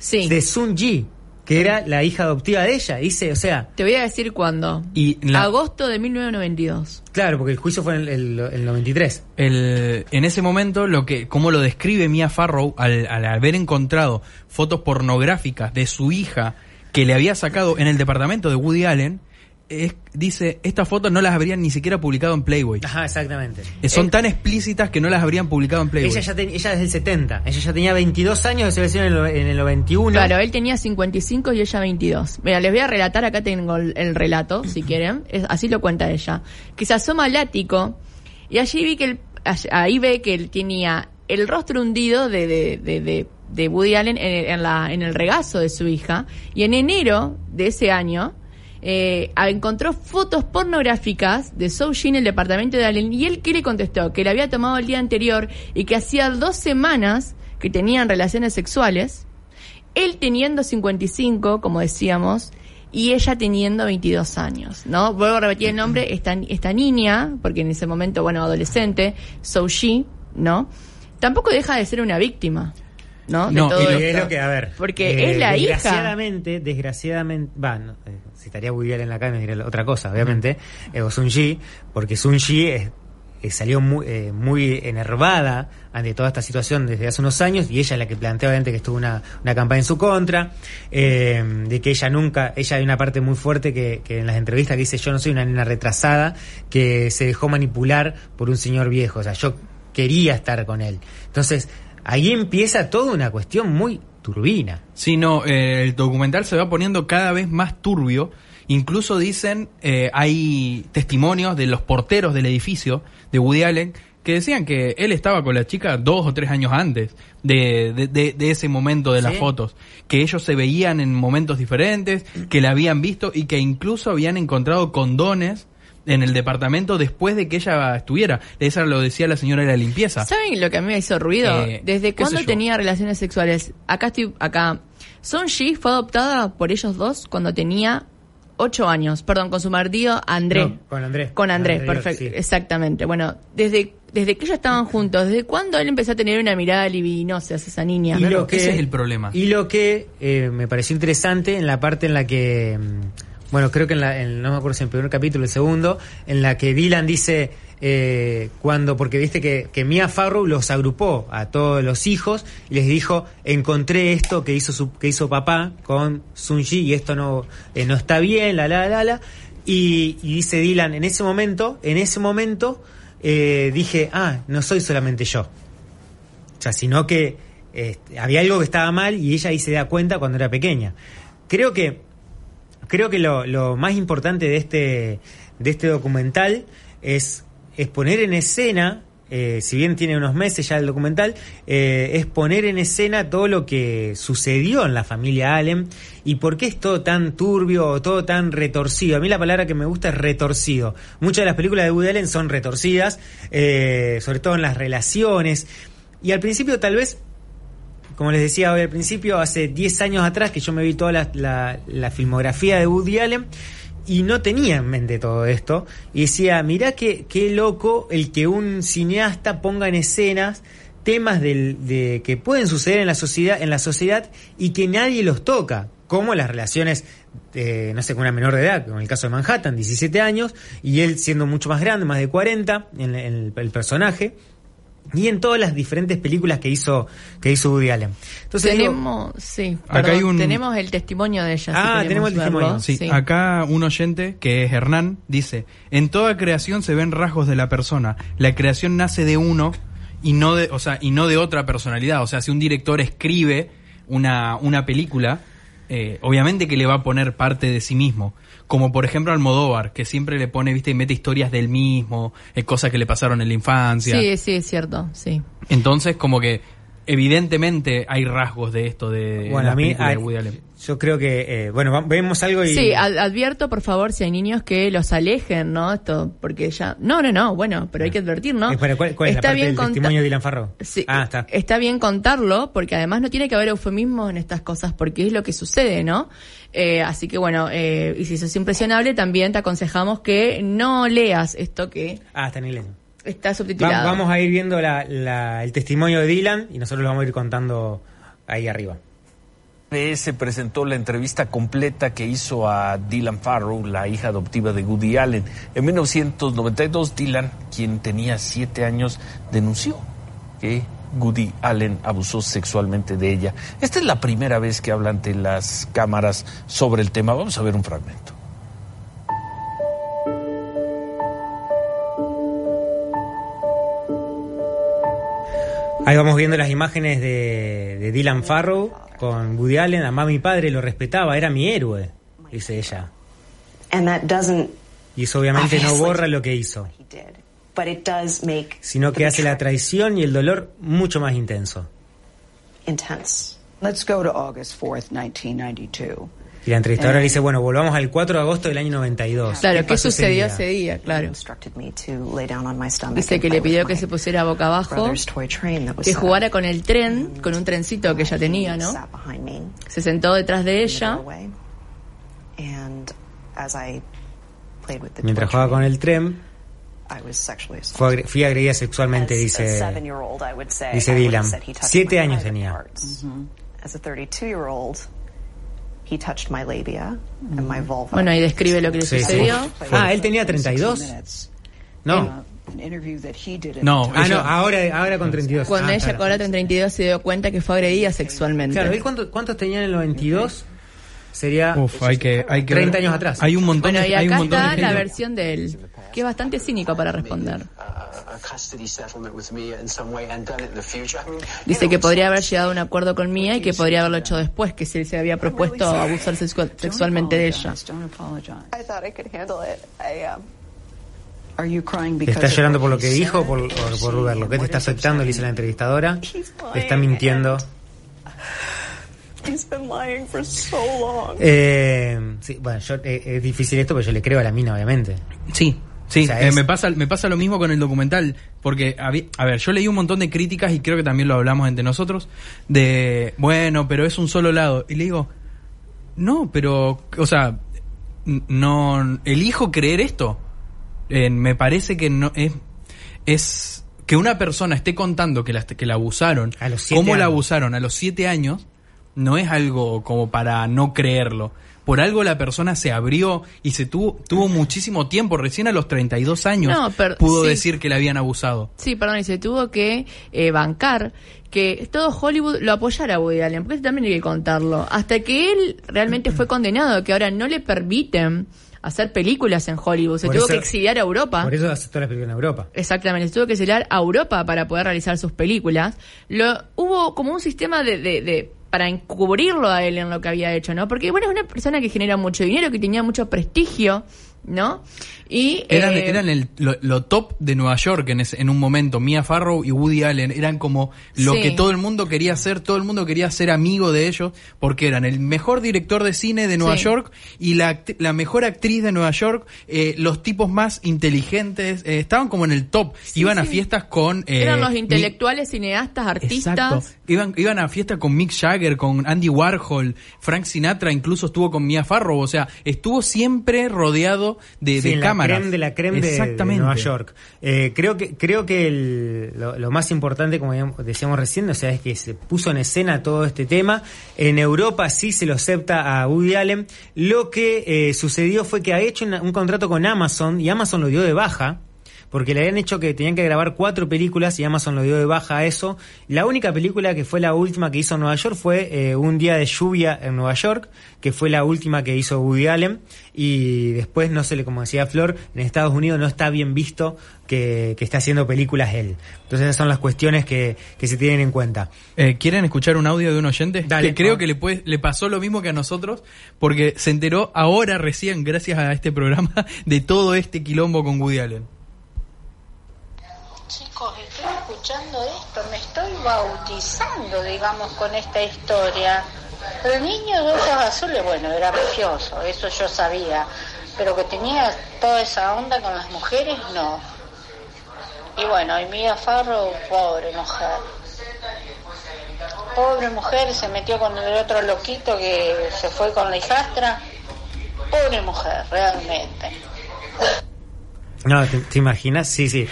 Sí, de Sun Ji, que era la hija adoptiva de ella. Dice, o sea, te voy a decir cuándo. Y la- Agosto de 1992. claro, porque el juicio fue en el, el- el 93. el, en ese momento, lo que, como lo describe Mia Farrow al, al haber encontrado fotos pornográficas de su hija que le había sacado en el departamento de Woody Allen, es- dice, estas fotos no las habrían ni siquiera publicado en Playboy. Ajá, exactamente. Eh, Son Eh, tan explícitas que no las habrían publicado en Playboy. ella ya ten- ella desde el 70, ella ya tenía 22 años, se en el, en el 91. Claro, él tenía 55 y ella 22. Mira, les voy a relatar, acá tengo el, el relato, si *laughs* quieren. Es- así lo cuenta ella. Que se asoma al ático y allí vi que él, all- ahí ve que él tenía el rostro hundido de, de, de, de, de Woody Allen en, en la, en el regazo de su hija. Y en enero de ese año eh, encontró fotos pornográficas de Souji en el departamento de Allen. ¿Y él qué le contestó? Que le había tomado el día anterior y que hacía dos semanas que tenían relaciones sexuales. Él teniendo 55, como decíamos, y ella teniendo 22 años, ¿no? Vuelvo a repetir el nombre, *clears throat* esta, esta niña, porque en ese momento, bueno, adolescente, Souji, ¿no? Tampoco deja de ser una víctima, ¿no? De No, todo y lo- es que, a ver. Porque eh, es la hija. Desgraciadamente, desgraciadamente, va, no, eh, si estaría Woody Allen en la cara, me diría otra cosa, obviamente, eh, o Sun Ji, porque Sun Ji es- eh, salió muy, eh, muy enervada ante toda esta situación desde hace unos años y ella es la que plantea obviamente que estuvo una, una campaña en su contra, eh, de que ella nunca, ella hay una parte muy fuerte que, que en las entrevistas que dice yo no soy una nena retrasada que se dejó manipular por un señor viejo, o sea, yo quería estar con él. Entonces, ahí empieza toda una cuestión muy turbina. Sí, no, eh, el documental se va poniendo cada vez más turbio. Incluso dicen, eh, hay testimonios de los porteros del edificio de Woody Allen que decían que él estaba con la chica dos o tres años antes de, de, de- de ese momento de las fotos. Que ellos se veían en momentos diferentes, que la habían visto y que incluso habían encontrado condones en el departamento después de que ella estuviera. Esa lo decía la señora de la limpieza. ¿Saben lo que a mí me hizo ruido? Eh, ¿Desde cuándo tenía relaciones sexuales? Acá estoy, acá. Son Ji fue adoptada por ellos dos cuando tenía ocho años, perdón, con su marido André. No, con Andrés. Con Andrés, perfecto, sí. exactamente. Bueno, desde, desde que ellos estaban juntos, ¿desde cuándo él empezó a tener una mirada libidinosa hacia esa niña? Y lo que- ese es el problema. Y lo que eh, me pareció interesante en la parte en la que, mm, bueno, creo que en la, en- no me acuerdo si en el primer capítulo el segundo, en la que Dylan dice, eh, cuando, porque viste que, que Mia Farrow los agrupó a todos los hijos y les dijo, encontré esto que hizo que hizo papá con Sun Ji y esto no, eh, no está bien, la la la la. Y, y dice Dylan, en ese momento, en ese momento, eh, dije, ah, no soy solamente yo. O sea, sino que había algo que estaba mal y ella ahí se da cuenta cuando era pequeña. Creo que, creo que lo, más importante de este, de este documental es, es poner en escena eh, si bien tiene unos meses ya el documental, eh, es poner en escena todo lo que sucedió en la familia Allen y por qué es todo tan turbio o todo tan retorcido. A mí la palabra que me gusta es retorcido. Muchas de las películas de Woody Allen son retorcidas, eh, sobre todo en las relaciones. Y al principio tal vez como les decía hoy al principio, hace 10 años atrás que yo me vi toda la, la, la filmografía de Woody Allen, y no tenía en mente todo esto. Y decía, mirá qué, qué loco el que un cineasta ponga en escenas temas del, de, que pueden suceder en la sociedad, en la sociedad y que nadie los toca, como las relaciones, eh, no sé, con una menor de edad, como el caso de Manhattan, 17 años, y él siendo mucho más grande, más de 40, en, en el personaje y en todas las diferentes películas que hizo que hizo Woody Allen. Entonces tenemos, sí, Acá perdón, hay un- tenemos el testimonio de ella. Ah, tenemos el verlo. testimonio. Sí, acá un oyente, que es Hernán, dice, en toda creación se ven rasgos de la persona. La creación nace de uno y no de, o sea, y no de otra personalidad. O sea, si un director escribe una, una película, eh, obviamente que le va a poner parte de sí mismo. Como por ejemplo Almodóvar, que siempre le pone, viste, y mete historias del mismo, eh, cosas que le pasaron en la infancia. Sí, sí, es cierto, sí. Entonces, como que evidentemente hay rasgos de esto de bueno, a mí, películas de Woody Allen. Yo creo que, eh, bueno, vemos algo y... Sí, ad- advierto, por favor, si hay niños que los alejen, ¿no? Esto, porque ya... No, no, no, bueno, pero hay que advertir, ¿no? ¿cuál, cuál es la parte bien del testimonio de Dylan Farrow? Sí, Ah, está. está bien contarlo, porque además no tiene que haber eufemismos en estas cosas, porque es lo que sucede, ¿no? Eh, así que bueno, eh, y si sos impresionable, también te aconsejamos que no leas esto que Ah, está en inglés. está Va- subtitulado. vamos a ir viendo la- la- el testimonio de Dylan y nosotros lo vamos a ir contando ahí arriba. Se presentó la entrevista completa que hizo a Dylan Farrow, la hija adoptiva de Woody Allen. En 1992, Dylan, quien tenía siete años, denunció que Woody Allen abusó sexualmente de ella. Esta es la primera vez que habla ante las cámaras sobre el tema. Vamos a ver un fragmento. Ahí vamos viendo las imágenes de, de Dylan Farrow con Woody Allen. Además mi padre lo respetaba, era mi héroe, dice ella. Y eso obviamente no borra lo que hizo, he did, but it does make sino que hace la traición y el dolor mucho más intenso. intense. Let's go to August 4th, 1992. Y la entrevistadora le dice, bueno, volvamos al 4 de agosto del año 92. Claro, ¿qué ese sucedió ese día? Claro. Dice and que le pidió que se pusiera boca abajo, que jugara con el tren, con un trencito que ella tenía, ¿no? Se sentó detrás de ella doorway. And as I played with the Mientras jugaba con train, el tren, I was sexually fue fui agredida sexualmente, dice, seven-year-old, I would say, dice Dylan. Siete años tenía. parts. As Bueno, ahí describe lo que le Sí, sí. sucedió. Ah, él tenía 32. Minutes. No. An interview that he did in No, Ah, ella- no, ahora, ahora con 32. Cuando Ah, ella claro. cobró 32 se dio cuenta que fue agredida sexualmente. Claro, ¿él cuánto- ¿cuántos tenía en el 92? Sería Uf, hay que, hay que 30 ver. años atrás. Hay un montón Bueno, de, y hay un acá montón está de la versión de él, que es bastante cínico para responder. Dice que podría haber llegado a un acuerdo con Mía y que podría haberlo hecho después, que si él se había propuesto abusar sexual- sexualmente de ella. Don't apologize. I thought I could handle it. I, um, Are you crying because ¿Está llorando por lo que dijo o por, por ver lo que te está afectando? Le dice la entrevistadora. Está mintiendo. he's been lying for so long. Eh, sí, bueno, yo, eh, es difícil esto, pero yo le creo a la mina, obviamente. Sí, sí, O sea, eh, me, pasa, me pasa lo mismo con el documental, porque, a ver, yo leí un montón de críticas y creo que también lo hablamos entre nosotros, de, bueno, pero es un solo lado. Y le digo, no, pero, o sea, no, elijo creer esto. Eh, me parece que no es, es que una persona esté contando que la, que la abusaron, A los siete cómo la años. abusaron a los siete años, no es algo como para no creerlo. Por algo la persona se abrió y se tuvo, tuvo muchísimo tiempo, recién a los 32 años No, pero- pudo sí. decir que la habían abusado. Sí, perdón, y se tuvo que eh, bancar que todo Hollywood lo apoyara a Woody Allen, porque eso también hay que contarlo. Hasta que él realmente fue condenado, que ahora no le permiten hacer películas en Hollywood, se Por tuvo eso- que exiliar a Europa. Por eso aceptó la película en Europa. Exactamente, se tuvo que exiliar a Europa para poder realizar sus películas. Lo, hubo como un sistema de, de- de- para encubrirlo a él en lo que había hecho, ¿no? Porque, bueno, es una persona que genera mucho dinero, que tenía mucho prestigio, ¿no? Y... Eran, eh, eran el, lo, lo top de Nueva York en, ese- en un momento. Mia Farrow y Woody Allen eran como lo Sí. que todo el mundo quería ser. Todo el mundo quería ser amigo de ellos porque eran el mejor director de cine de Nueva Sí. York y la, la mejor actriz de Nueva York. eh, los tipos más inteligentes. eh, estaban como en el top. Iban a fiestas con... eran los intelectuales, cineastas, artistas. Exacto. Iban, iban a fiesta con Mick Jagger, con Andy Warhol, Frank Sinatra incluso estuvo con Mia Farrow, o sea, estuvo siempre rodeado de, Sí, de cámaras. Creme de la creme de-. Nueva York. Eh, creo que creo que el- lo, lo más importante, como decíamos recién, o sea, es que se puso en escena todo este tema. En Europa sí se lo acepta a Woody Allen. Lo que eh, sucedió fue que ha hecho una- un contrato con Amazon y Amazon lo dio de baja. Porque le habían hecho que tenían que grabar cuatro películas y Amazon lo dio de baja a eso. La única película que fue la última que hizo en Nueva York fue eh, Un día de lluvia en Nueva York, que fue la última que hizo Woody Allen. Y después, no sé, le- como decía Flor, en Estados Unidos no está bien visto que, que está haciendo películas él. Entonces esas son las cuestiones que, que se tienen en cuenta. Eh, ¿Quieren escuchar un audio de un oyente? Dale, que creo que le, puede- le pasó lo mismo que a nosotros, porque se enteró ahora recién, gracias a este programa, *laughs* de todo este quilombo con Woody Allen. Chicos, estoy escuchando esto, me estoy bautizando, digamos, con esta historia. El niño de ojos azules, bueno, era precioso, eso yo sabía, pero que tenía toda esa onda con las mujeres, no. Y bueno, y Mia Farrow, pobre mujer. Pobre mujer, se metió con el otro loquito que se fue con la hijastra. Pobre mujer, realmente. No, ¿te, te imaginas? Sí, sí.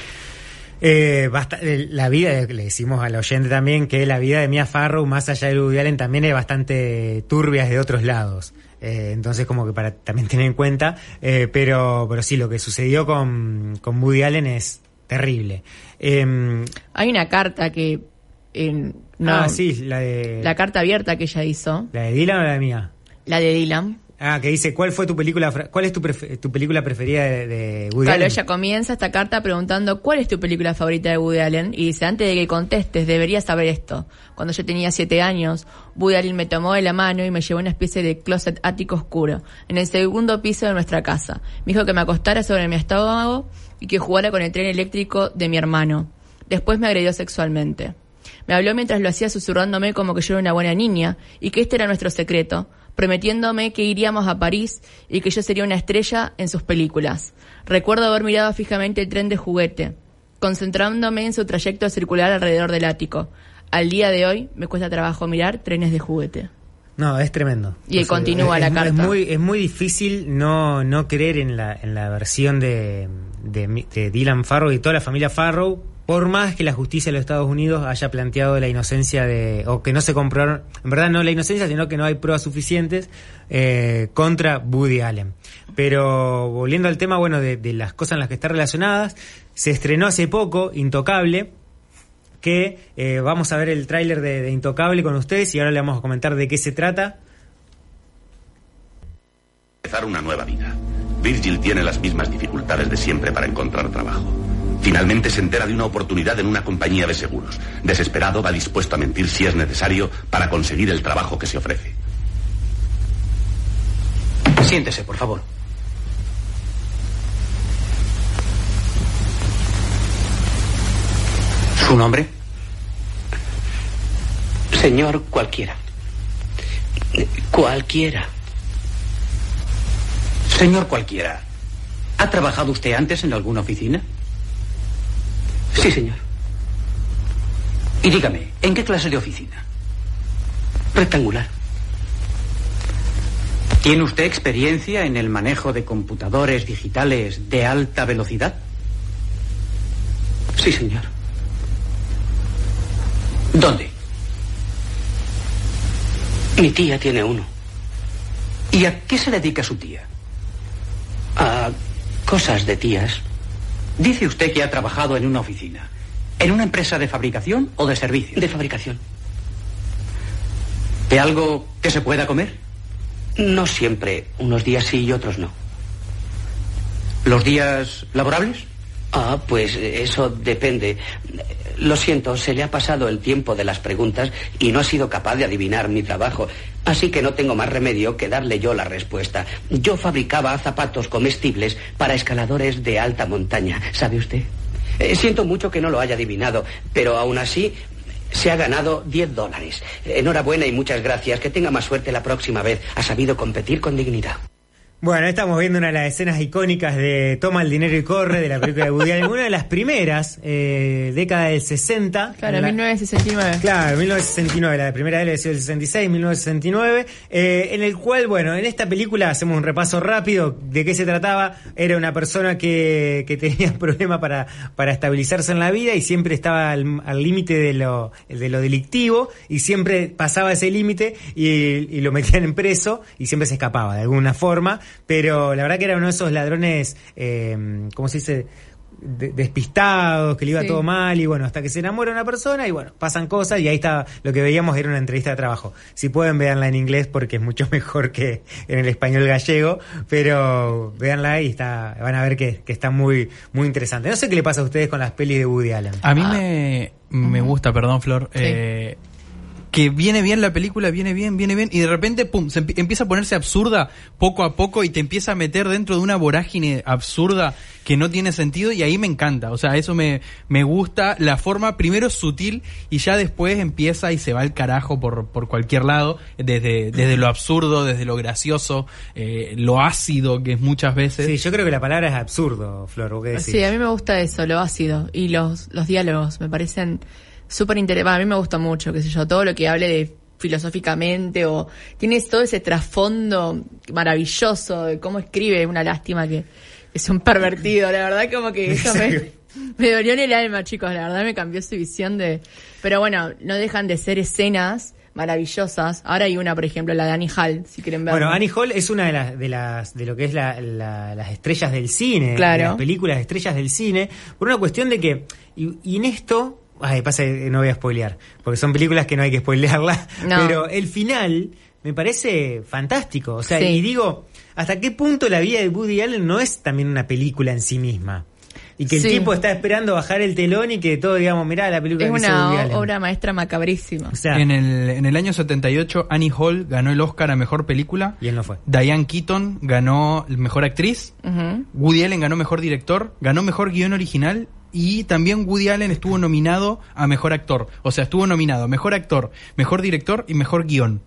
Eh, basta- eh, la vida, le decimos al oyente también que la vida de Mia Farrow, más allá de Woody Allen, también es bastante turbia de otros lados. Eh, entonces, como que para también tener en cuenta. Eh, pero, pero sí, lo que sucedió con, con Woody Allen es terrible. Em, Hay una carta que... eh, no, ah, sí, la de. La carta abierta que ella hizo, ¿La de Dylan o la de Mía? la de Dylan. Ah, que dice, ¿cuál fue tu película, cuál es tu, tu película preferida de, de Woody Claro, Allen? ella comienza esta carta preguntando cuál es tu película favorita de Woody Allen y dice, antes de que contestes, deberías saber esto. Cuando yo tenía siete años, Woody Allen me tomó de la mano y me llevó a una especie de closet ático oscuro, en el segundo piso de nuestra casa. Me dijo que me acostara sobre mi estómago y que jugara con el tren eléctrico de mi hermano. Después me agredió sexualmente. Me habló mientras lo hacía susurrándome como que yo era una buena niña y que este era nuestro secreto, prometiéndome que iríamos a París y que yo sería una estrella en sus películas. Recuerdo haber mirado fijamente el tren de juguete, concentrándome en su trayecto circular alrededor del ático. Al día de hoy me cuesta trabajo mirar trenes de juguete. No, es tremendo. Y continúa la es, carta. Es muy, es muy difícil no, no creer en la, en la versión de, de, de Dylan Farrow y toda la familia Farrow, por más que la justicia de los Estados Unidos haya planteado la inocencia de, o que no se comprobaron, en verdad no la inocencia, sino que no hay pruebas suficientes eh, contra Woody Allen. Pero volviendo al tema, bueno, de, las cosas en las que están relacionadas, se estrenó hace poco Intocable, que eh, vamos a ver el tráiler de, de Intocable con ustedes y ahora le vamos a comentar de qué se trata. Empezar una nueva vida. Virgil tiene las mismas dificultades de siempre para encontrar trabajo. Finalmente se entera de una oportunidad en una compañía de seguros. Desesperado va dispuesto a mentir si es necesario para conseguir el trabajo que se ofrece. Siéntese, por favor. ¿Su nombre? Señor cualquiera. Cualquiera. Señor cualquiera. ¿Ha trabajado usted antes en alguna oficina? Sí, señor. Y dígame, ¿en qué clase de oficina? Rectangular. ¿Tiene usted experiencia en el manejo de computadores digitales de alta velocidad? Sí, señor. ¿Dónde? Mi tía tiene uno. ¿Y a qué se dedica su tía? A cosas de tías. Dice usted que ha trabajado en una oficina. ¿En una empresa de fabricación o de servicio? De fabricación. ¿De algo que se pueda comer? No siempre. Unos días sí y otros no. ¿Los días laborables? Ah, pues eso depende. Lo siento, se le ha pasado el tiempo de las preguntas y no ha sido capaz de adivinar mi trabajo. Así que no tengo más remedio que darle yo la respuesta. Yo fabricaba zapatos comestibles para escaladores de alta montaña, ¿sabe usted? Eh, siento mucho que no lo haya adivinado, pero aún así se ha ganado 10 dólares. Enhorabuena y muchas gracias. Que tenga más suerte la próxima vez. Ha sabido competir con dignidad. Bueno, estamos viendo una de las escenas icónicas de Toma el dinero y corre de la película de Woody Allen, una de las primeras, eh, década del 60. Claro, La- 1969. Claro, 1969, la primera de él sido el 66, 1969, eh, en el cual, bueno, en esta película hacemos un repaso rápido de qué se trataba. Era una persona que, que tenía *laughs* problemas para, para estabilizarse en la vida y siempre estaba al al límite de lo, de lo delictivo y siempre pasaba ese límite y, y lo metían en preso y siempre se escapaba de alguna forma, pero la verdad que era uno de esos ladrones, eh, ¿cómo se dice? de- despistados, que le iba Sí. todo mal y bueno, hasta que se enamora una persona y bueno, pasan cosas y ahí está, lo que veíamos era una entrevista de trabajo. Si pueden, véanla en inglés porque es mucho *laughs* mejor que en el español gallego, pero véanla y está, van a ver que, que está muy, muy interesante. No sé qué le pasa a ustedes con las pelis de Woody Allen. A mí me, me gusta, perdón, Flor. eh, que viene bien la película, viene bien, viene bien, y de repente, pum, se empie- empieza a ponerse absurda poco a poco y te empieza a meter dentro de una vorágine absurda que no tiene sentido y ahí me encanta. O sea, eso me, me gusta. La forma primero es sutil y ya después empieza y se va al carajo por, por cualquier lado, desde, desde lo absurdo, desde lo gracioso, eh, lo ácido que es muchas veces. Sí, yo creo que la palabra es absurdo, Flor, ¿vos qué decís? Sí, a mí me gusta eso, lo ácido. Y los, los diálogos me parecen súper interesantes. A mí me gusta mucho, qué sé yo, todo lo que hable de filosóficamente o tienes todo ese trasfondo maravilloso de cómo escribe. Una lástima que es un pervertido, la verdad como que eso me, *laughs* me dolió en el alma, chicos, la verdad me cambió su visión de... Pero bueno, no dejan de ser escenas maravillosas. Ahora hay una, por ejemplo, la de Annie Hall, si quieren ver. Bueno, Annie Hall es una de las de las de lo que es la- la- las estrellas del cine, Claro. de las películas estrellas del cine, por una cuestión de que y, y en esto, ay, pasa que no voy a spoilear, porque son películas que no hay que spoilearlas, No. pero el final me parece fantástico, o sea, Sí. y digo, ¿hasta qué punto la vida de Woody Allen no es también una película en sí misma? Y que el Sí. tipo está esperando bajar el telón y que todo digamos, mirá la película es que hizo Woody una Allen. obra maestra macabrísima. O sea, en, el, en el año 78, Annie Hall ganó el Oscar a Mejor Película. y él no fue. Diane Keaton ganó Mejor Actriz. Woody Allen ganó Mejor Director. Ganó Mejor Guión Original. Y también Woody Allen estuvo nominado a Mejor Actor. O sea, estuvo nominado a Mejor Actor, Mejor Director y Mejor Guión.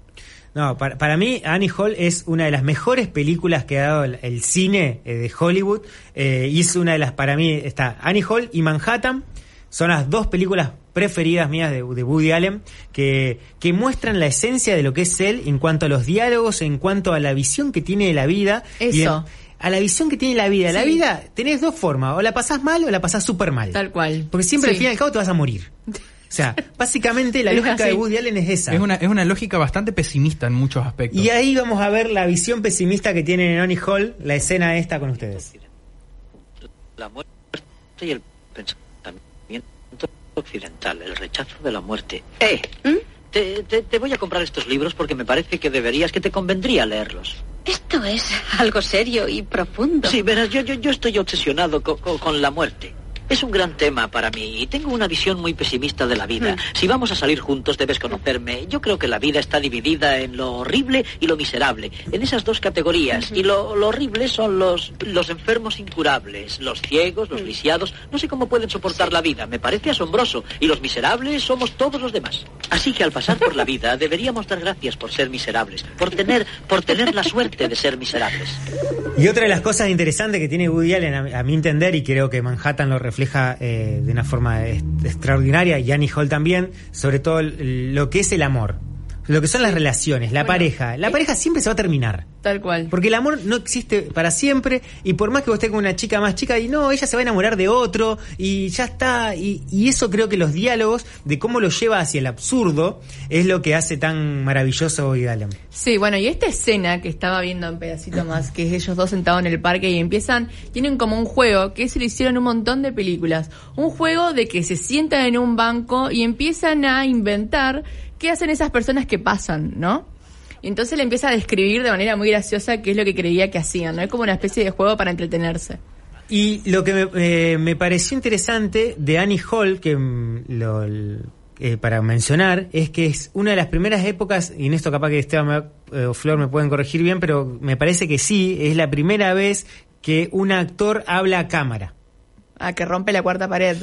No, para, para mí Annie Hall es una de las mejores películas que ha dado el, el cine eh, de Hollywood eh, y es una de las, para mí, está Annie Hall y Manhattan, son las dos películas preferidas mías de, de Woody Allen que, que muestran la esencia de lo que es él en cuanto a los diálogos, en cuanto a la visión que tiene de la vida. y Eso. A la visión que tiene la vida. La Sí. vida tenés dos formas, o la pasás mal o la pasás súper mal. Tal cual. Porque siempre Sí. al fin y al cabo te vas a morir. O sea, *laughs* básicamente la Es lógica de. Woody Allen es esa. Es una, es una lógica bastante pesimista en muchos aspectos. Y ahí vamos a ver la visión pesimista que tiene en Annie Hall, la escena esta con ustedes. La muerte y el pensamiento occidental, el rechazo de la muerte. ¡Eh! Te, te- te voy a comprar estos libros porque me parece que deberías, que te convendría leerlos. Esto es algo serio y profundo. Sí, verás, yo, yo, yo estoy obsesionado co- co- con la muerte. Es un gran tema para mí y tengo una visión muy pesimista de la vida. Si vamos a salir juntos debes conocerme. Yo creo que la vida está dividida en lo horrible y lo miserable, en esas dos categorías. Y lo, lo horrible son los, los enfermos incurables, los ciegos, los lisiados. No sé cómo pueden soportar la vida, me parece asombroso. Y los miserables somos todos los demás. Así que al pasar por la vida *laughs* deberíamos dar gracias por ser miserables, por tener, por tener la suerte de ser miserables. Y otra de las cosas interesantes que tiene Woody Allen, a, a mi entender, y creo que Manhattan lo refleja eh, de una forma extraordinaria, y Annie Hall también, sobre todo lo que es el amor. Lo que son las relaciones, la Bueno, pareja. La pareja siempre se va a terminar. Tal cual. Porque el amor no existe para siempre y por más que vos estés con una chica más chica y no, ella se va a enamorar de otro y ya está. Y, y eso creo que los diálogos de cómo lo lleva hacia el absurdo es lo que hace tan maravilloso Woody Allen. Sí, bueno, y esta escena que estaba viendo un pedacito más, que es ellos dos sentados en el parque y empiezan, tienen como un juego, que se lo hicieron un montón de películas. Un juego de que se sientan en un banco y empiezan a inventar qué hacen esas personas que pasan, ¿no? Y entonces le empieza a describir de manera muy graciosa qué es lo que creía que hacían, ¿no? Es como una especie de juego para entretenerse. Y lo que me, eh, me pareció interesante de Annie Hall, que mm, lo, eh, para mencionar, es que es una de las primeras épocas, y en esto capaz que Esteban eh, o Flor me pueden corregir bien, pero me parece que sí, es la primera vez que un actor habla a cámara. Ah, que rompe la cuarta pared.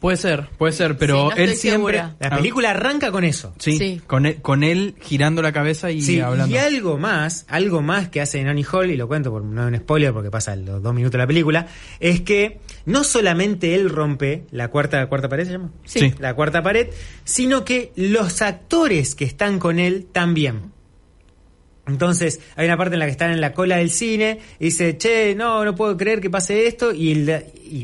Puede ser, puede ser, pero Sí, no él siempre... segura. La película arranca con eso. Sí, Sí. Con, él, con él girando la cabeza y Sí, hablando. y algo más, algo más que hace Annie Hall, y lo cuento por no es un spoiler porque pasa los dos minutos de la película, es que no solamente él rompe la cuarta, cuarta pared, ¿se llama? Sí. Sí. La cuarta pared, sino que los actores que están con él también. Entonces, hay una parte en la que están en la cola del cine y dice, che, no, no puedo creer que pase esto, y,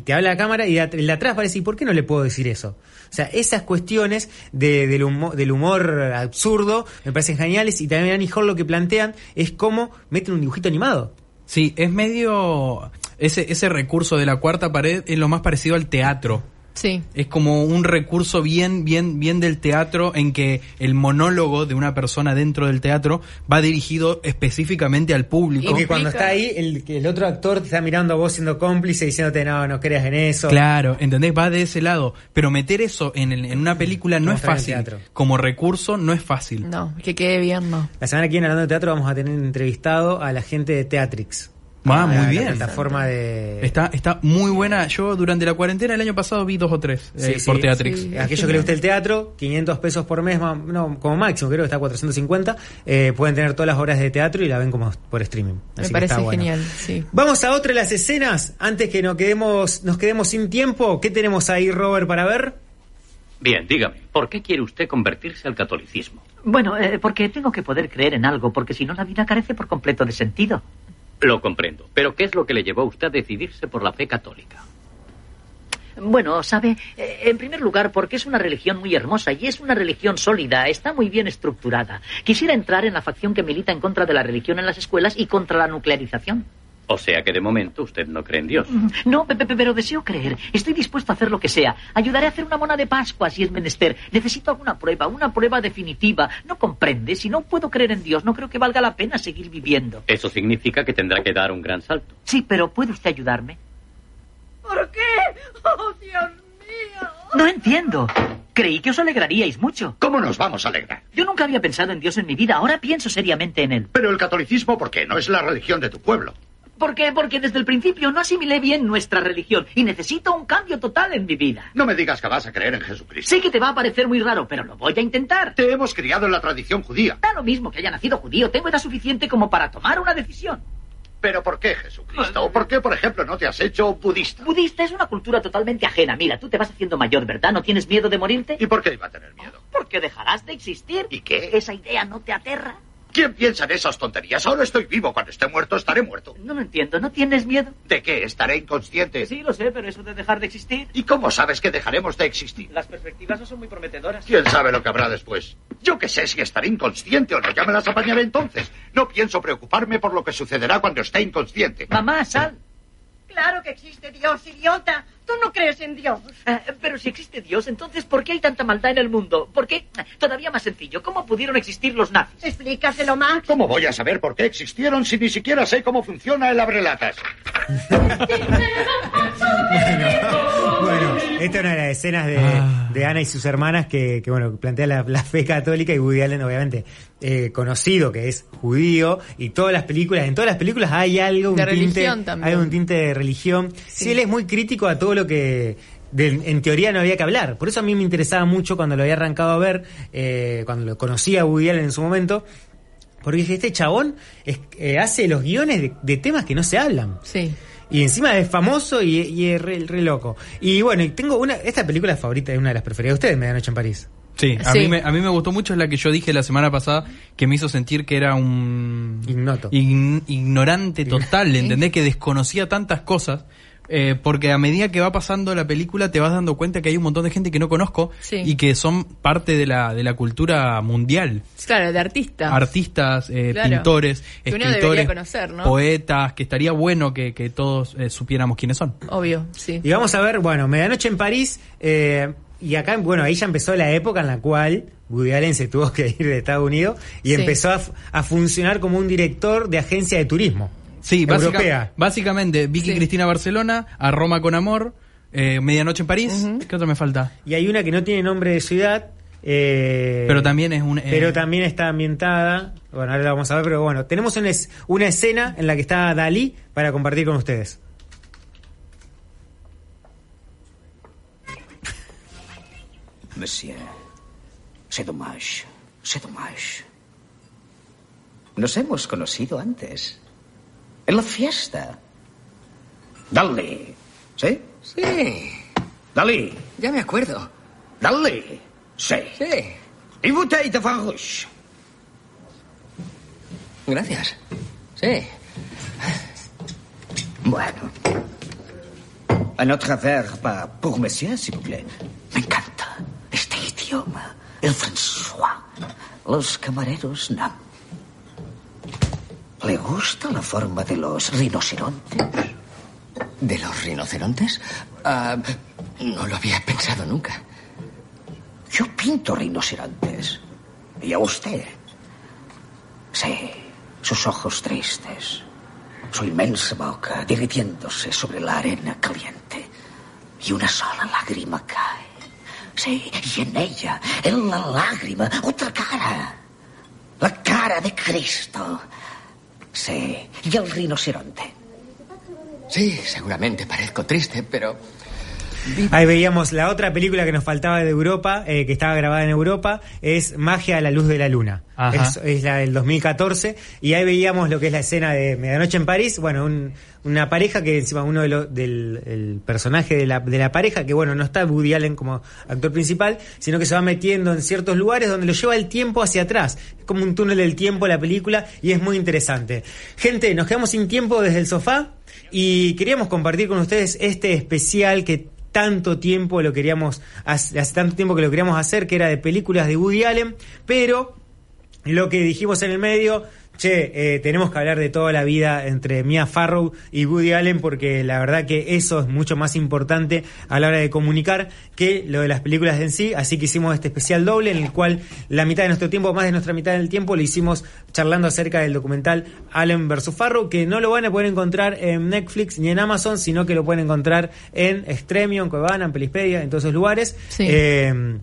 te habla la cámara y el de atrás parece, ¿y por qué no le puedo decir eso? O sea, esas cuestiones de- del, humor, del humor absurdo me parecen geniales y también Annie lo que plantean es cómo meten un dibujito animado. Sí, es medio... Ese, ese recurso de la cuarta pared es lo más parecido al teatro. Sí. Es como un recurso bien, bien, bien del teatro en que el monólogo de una persona dentro del teatro va dirigido específicamente al público. Y que cuando está ahí, el, que el otro actor te está mirando a vos siendo cómplice diciéndote, no, no creas en eso. Claro, ¿entendés? Va de ese lado. Pero meter eso en, el- en una película no es fácil. Como recurso no es fácil. No, que quede bien, no. La semana que viene, hablando de teatro, vamos a tener entrevistado a la gente de Teatrix. Ah, muy La- bien. La plataforma de... Está, está muy buena. Yo durante la cuarentena el año pasado vi dos o tres eh, Sí, por Teatrix. Sí, Aquellos que les guste el teatro, 500 pesos por mes, no, como máximo, creo que está a 450. eh, pueden tener todas las horas de teatro y la ven como por streaming. Así Me que parece está bueno. genial, sí. Vamos a otra de las escenas. Antes que nos quedemos, nos quedemos sin tiempo, ¿qué tenemos ahí, Robert, para ver? Bien, dígame, ¿por qué quiere usted convertirse al catolicismo? Bueno, eh, porque tengo que poder creer en algo, porque si no la vida carece por completo de sentido. Lo comprendo, pero ¿qué es lo que le llevó a usted a decidirse por la fe católica? Bueno, sabe, Eh, en primer lugar, porque es una religión muy hermosa y es una religión sólida, está muy bien estructurada. Quisiera entrar en la facción que milita en contra de la religión en las escuelas y contra la nuclearización. O sea que de momento usted no cree en Dios. No, pe- pe- pero deseo creer. Estoy dispuesto a hacer lo que sea. Ayudaré a hacer una mona de Pascua si es menester. Necesito alguna prueba, una prueba definitiva. ¿No comprende? Si no puedo creer en Dios, no creo que valga la pena seguir viviendo. Eso significa que tendrá que dar un gran salto. Sí, pero ¿puede usted ayudarme? ¿Por qué? ¡Oh, Dios mío! No entiendo. Creí que os alegraríais mucho. ¿Cómo nos vamos a alegrar? Yo nunca había pensado en Dios en mi vida. Ahora pienso seriamente en él. Pero el catolicismo, ¿por qué? No es la religión de tu pueblo. ¿Por qué? Porque desde el principio no asimilé bien nuestra religión y necesito un cambio total en mi vida. No me digas que vas a creer en Jesucristo. Sé que te va a parecer muy raro, pero lo voy a intentar. Te hemos criado en la tradición judía. Da lo mismo que haya nacido judío. Tengo edad suficiente como para tomar una decisión. ¿Pero por qué Jesucristo? ¿O por qué, por ejemplo, no te has hecho budista? Budista es una cultura totalmente ajena. Mira, tú te vas haciendo mayor, ¿verdad? ¿No tienes miedo de morirte? ¿Y por qué iba a tener miedo? Porque dejarás de existir. ¿Y qué? ¿Esa idea no te aterra? ¿Quién piensa en esas tonterías? Ahora estoy vivo. Cuando esté muerto, estaré muerto. No lo entiendo. ¿No tienes miedo? ¿De qué? ¿Estaré inconsciente? Sí, lo sé, pero eso de dejar de existir. ¿Y cómo sabes que dejaremos de existir? Las perspectivas no son muy prometedoras. ¿Quién sabe lo que habrá después? Yo qué sé si estaré inconsciente o no. Ya me las apañaré entonces. No pienso preocuparme por lo que sucederá cuando esté inconsciente. Mamá, sal. Claro que existe Dios, idiota. Tú no crees en Dios. Eh, pero si existe Dios, entonces ¿por qué hay tanta maldad en el mundo? ¿Por qué? Todavía más sencillo, ¿cómo pudieron existir los nazis? Explícaselo, Max. ¿Cómo voy a saber por qué existieron si ni siquiera sé cómo funciona el abrelatas? Bueno, esta es una de las escenas de, Ah. de Ana y sus hermanas que, que, bueno, plantea la, la fe católica y Woody Allen, obviamente, eh, conocido que es judío y todas las películas, en todas las películas hay algo, un De tinte, hay un tinte de religión. Sí. él es muy crítico a todo lo que de- en teoría no había que hablar. Por eso a mí me interesaba mucho cuando lo había arrancado a ver, eh, cuando lo conocía a Woody Allen en su momento. Porque dije, este chabón es- eh, hace los guiones de, de temas que no se hablan. Sí. Y encima es famoso y, y es re, re loco. Y bueno, y tengo una. Esta película favorita es una de las preferidas de ustedes, Medianoche en París. Sí, a, Sí. Mí me, a mí me gustó mucho, es la que yo dije la semana pasada, que me hizo sentir que era un... Ignoto. ignorante total, ¿entendés? Que desconocía tantas cosas. Eh, porque a medida que va pasando la película te vas dando cuenta que hay un montón de gente que no conozco Sí. y que son parte de la, de la cultura mundial. Claro, de artista. Artistas, eh, Claro. pintores, escritores, conocer, ¿no? poetas, que estaría bueno que, que todos eh, supiéramos quiénes son. Obvio, sí. Y vamos a ver, bueno, Medianoche en París. eh, y acá, bueno, ahí ya empezó la época en la cual Woody Allen se tuvo que ir de Estados Unidos y Sí. empezó a funcionar como un director de agencia de turismo. Sí, básica- europea. básicamente Vicky Cristina Barcelona, a Roma con amor, eh, Medianoche en París. ¿Qué otro me falta? Y hay una que no tiene nombre de ciudad. eh, Pero también es un. eh, pero también está ambientada. Bueno, ahora la vamos a ver, pero bueno, tenemos una, es- una escena en la que está Dalí para compartir con ustedes. Monsieur, c'est dommage, c'est dommage. Nos hemos conocido antes. En la fiesta. Dale. ¿Sí? Sí, Dale. ya me acuerdo. Dale. Sí. Sí. Y vin rouge. Gracias. Sí. Bueno. Un autre verre pour monsieur, s'il vous plaît. Me encanta este idioma. El François. Los camareros no. ¿Le gusta la forma de los rinocerontes? ¿De los rinocerontes? Ah, no lo había pensado nunca. Yo pinto rinocerontes. ¿Y a usted? Sí, sus ojos tristes. Su inmensa boca derritiéndose sobre la arena caliente. Y una sola lágrima cae. Sí, y en ella, en la lágrima, otra cara. La cara de Cristo. Sí, y el rinoceronte. Sí, seguramente parezco triste, pero Ahí veíamos la otra película que nos faltaba de Europa, eh, que estaba grabada en Europa, es Magia a la luz de la luna. Es, es la del 2014. Y ahí veíamos lo que es la escena de Medianoche en París. Bueno, un- una pareja que encima uno de los, del el personaje de la, de la pareja, que bueno, no está Woody Allen como actor principal, sino que se va metiendo en ciertos lugares donde lo lleva el tiempo hacia atrás. Es como un túnel del tiempo la película y es muy interesante. Gente, nos quedamos sin tiempo desde el sofá y queríamos compartir con ustedes este especial que tanto tiempo lo queríamos hace, hace tanto tiempo que lo queríamos hacer que era de películas de Woody Allen pero lo que dijimos en el medio che eh, tenemos que hablar de toda la vida entre Mia Farrow y Woody Allen porque la verdad que eso es mucho más importante a la hora de comunicar que lo de las películas en sí así que hicimos este especial doble en el cual la mitad de nuestro tiempo más de nuestra mitad del tiempo lo hicimos charlando acerca del documental Allen vs Farrow que no lo van a poder encontrar en Netflix ni en Amazon sino que lo pueden encontrar en Extremio, en Cuevana, en Pelispedia, en todos esos lugares Sí. Eh,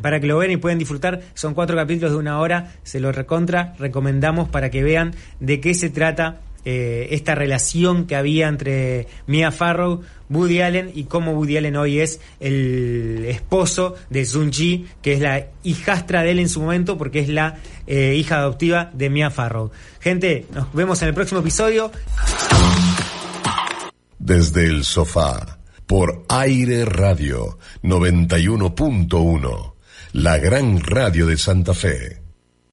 para que lo vean y puedan disfrutar. Son cuatro capítulos de una hora, se lo recontra, recomendamos para que vean de qué se trata eh, esta relación que había entre Mia Farrow, Woody Allen y cómo Woody Allen hoy es el esposo de Sun Ji, que es la hijastra de él en su momento porque es la eh, hija adoptiva de Mia Farrow. Gente, nos vemos en el próximo episodio. Desde el sofá, por Aire Radio 91.1, la gran radio de Santa Fe.